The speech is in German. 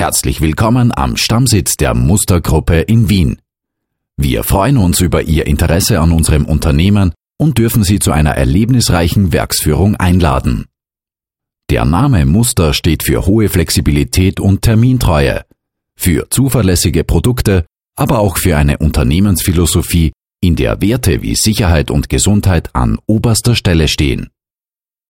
Herzlich willkommen am Stammsitz der Mustergruppe in Wien. Wir freuen uns über Ihr Interesse an unserem Unternehmen und dürfen Sie zu einer erlebnisreichen Werksführung einladen. Der Name Muster steht für hohe Flexibilität und Termintreue, für zuverlässige Produkte, aber auch für eine Unternehmensphilosophie, in der Werte wie Sicherheit und Gesundheit an oberster Stelle stehen.